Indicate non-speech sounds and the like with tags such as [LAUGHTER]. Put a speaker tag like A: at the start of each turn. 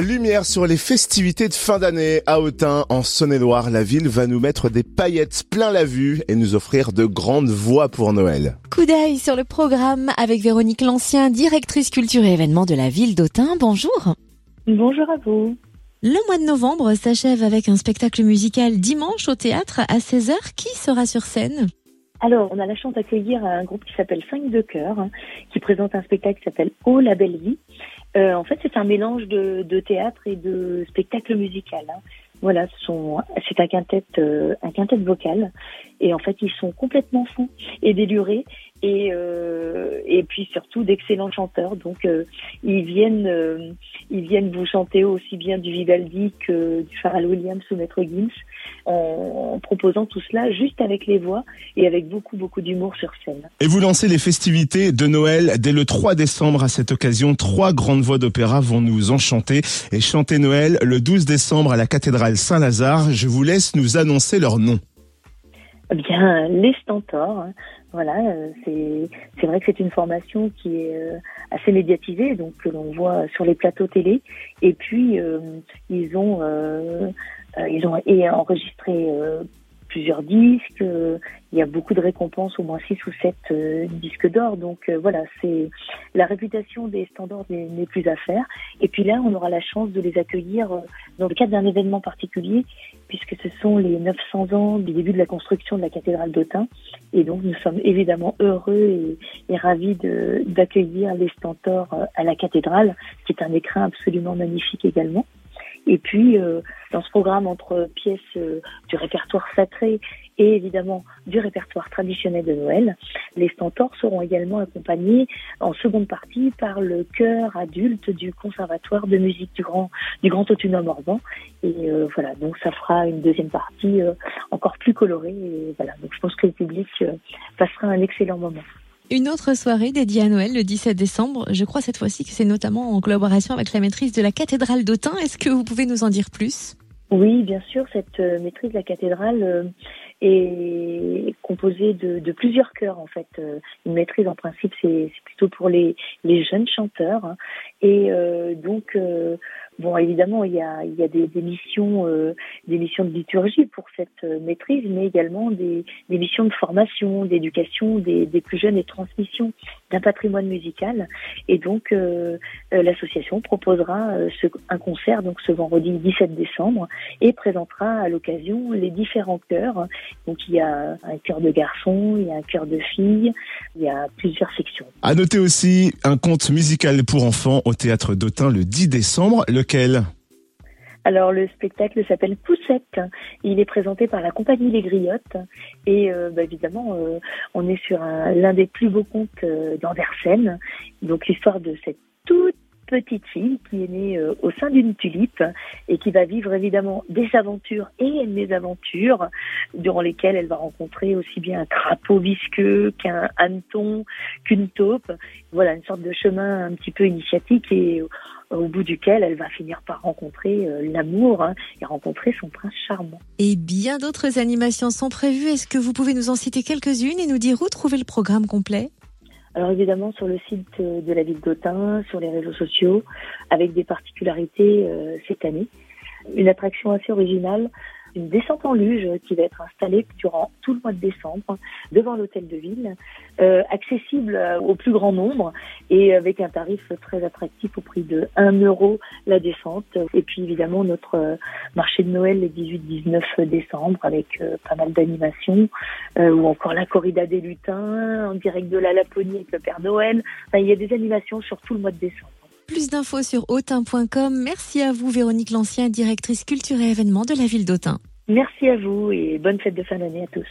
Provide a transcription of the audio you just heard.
A: Lumière sur les festivités de fin d'année à Autun, en Saône-et-Loire. La ville va nous mettre des paillettes plein la vue et nous offrir de grandes voix pour Noël.
B: Coup d'œil sur le programme avec Véronique Lancien, directrice culture et événements de la ville d'Autun. Bonjour.
C: Bonjour à vous.
B: Le mois de novembre s'achève avec un spectacle musical dimanche au théâtre à 16h. Qui sera sur scène?
C: Alors, on a la chance d'accueillir un groupe qui s'appelle 5 de cœur, qui présente un spectacle qui s'appelle Oh la belle vie. Euh, en fait, c'est un mélange de, de, théâtre et de spectacle musical. Hein. Voilà, c'est un quintet, euh, un vocal, et en fait, ils sont complètement fous et délurés, et euh, et puis surtout d'excellents chanteurs. Donc, euh, ils viennent, ils viennent vous chanter aussi bien du Vivaldi que du Pharrell Williams ou Maître Gims, en, en, proposant tout cela juste avec les voix et avec beaucoup beaucoup d'humour sur scène.
A: Et vous lancez les festivités de Noël dès le 3 décembre. À cette occasion, trois grandes voix d'opéra vont nous enchanter et chanter Noël le 12 décembre à la cathédrale Saint-Lazare. Je vous laisse nous annoncer leur nom.
C: Eh bien, [LAUGHS] les Stentors, hein. voilà, euh, c'est vrai que c'est une formation qui est euh, assez médiatisée, donc que l'on voit sur les plateaux télé. Et puis euh, ils ont ils ont enregistré plusieurs disques. il y a beaucoup de récompenses, au moins six ou sept euh, disques d'or. Donc euh, voilà, c'est la réputation des standards n'est plus à faire. Et puis là, on aura la chance de les accueillir euh, dans le cadre d'un événement particulier, puisque ce sont les 900 ans du début de la construction de la cathédrale d'Autun. Et donc nous sommes évidemment heureux et, et ravis d'accueillir les stentors à la cathédrale, qui est un écrin absolument magnifique également. Et puis, euh, dans ce programme, entre pièces euh, du répertoire sacré et évidemment du répertoire traditionnel de Noël, les stentors seront également accompagnés en seconde partie par le chœur adulte du Conservatoire de musique du Grand, du Grand Autunum Morvan. Et euh, voilà, donc ça fera une deuxième partie encore plus colorée. Et voilà, donc je pense que le public passera un excellent moment.
B: Une autre soirée dédiée à Noël le 17 décembre. Je crois cette fois-ci que c'est notamment en collaboration avec la maîtrise de la cathédrale d'Autun. Est-ce que vous pouvez nous en dire plus?
C: Oui, bien sûr. Cette euh, maîtrise de la cathédrale euh, est composée de, plusieurs chœurs en fait. Euh, une maîtrise en principe c'est plutôt pour les, jeunes chanteurs hein. Et donc Bon, évidemment, il y a, il y a des, des missions, euh, des missions de liturgie pour cette euh, maîtrise, mais également des, des missions de formation, d'éducation des, des, plus jeunes et transmission d'un patrimoine musical. Et donc, euh, euh l'association proposera ce, un concert donc ce vendredi 17 décembre et présentera à l'occasion les différents chœurs. Donc, il y a un chœur de garçons, il y a un chœur de filles, il y a plusieurs sections.
A: À noter aussi un conte musical pour enfants au théâtre d'Autun le 10 décembre. Le
C: alors le spectacle s'appelle Poussette. Il est présenté par la compagnie Les Griottes et euh, bah, évidemment euh, on est sur l'un des plus beaux contes euh, d'Andersen. Donc l'histoire de cette toute petite fille qui est née au sein d'une tulipe et qui va vivre évidemment des aventures et des aventures durant lesquelles elle va rencontrer aussi bien un crapaud visqueux qu'un hanneton, qu'une taupe. Voilà une sorte de chemin un petit peu initiatique et au bout duquel elle va finir par rencontrer euh, l'amour hein, et rencontrer son prince charmant.
B: Et bien d'autres animations sont prévues. Est-ce que vous pouvez nous en citer quelques-unes et nous dire où trouver le programme complet?
C: Alors évidemment sur le site euh, de la ville d'Autun, sur les réseaux sociaux, avec des particularités euh, cette année. Une attraction assez originale une descente en luge qui va être installée durant tout le mois de décembre devant l'hôtel de ville, euh, accessible au plus grand nombre et avec un tarif très attractif au prix de 1 euro la descente. Et puis évidemment notre euh, marché de Noël les 18-19 décembre avec euh, pas mal d'animations euh, ou encore la corrida des lutins en direct de la Laponie avec le Père Noël. Enfin, il y a des animations sur tout le mois de décembre.
B: Plus d'infos sur autun.com. Merci à vous, Véronique Lancien, directrice culture et événements de la ville d'Autun.
C: Merci à vous et bonne fête de fin d'année à tous.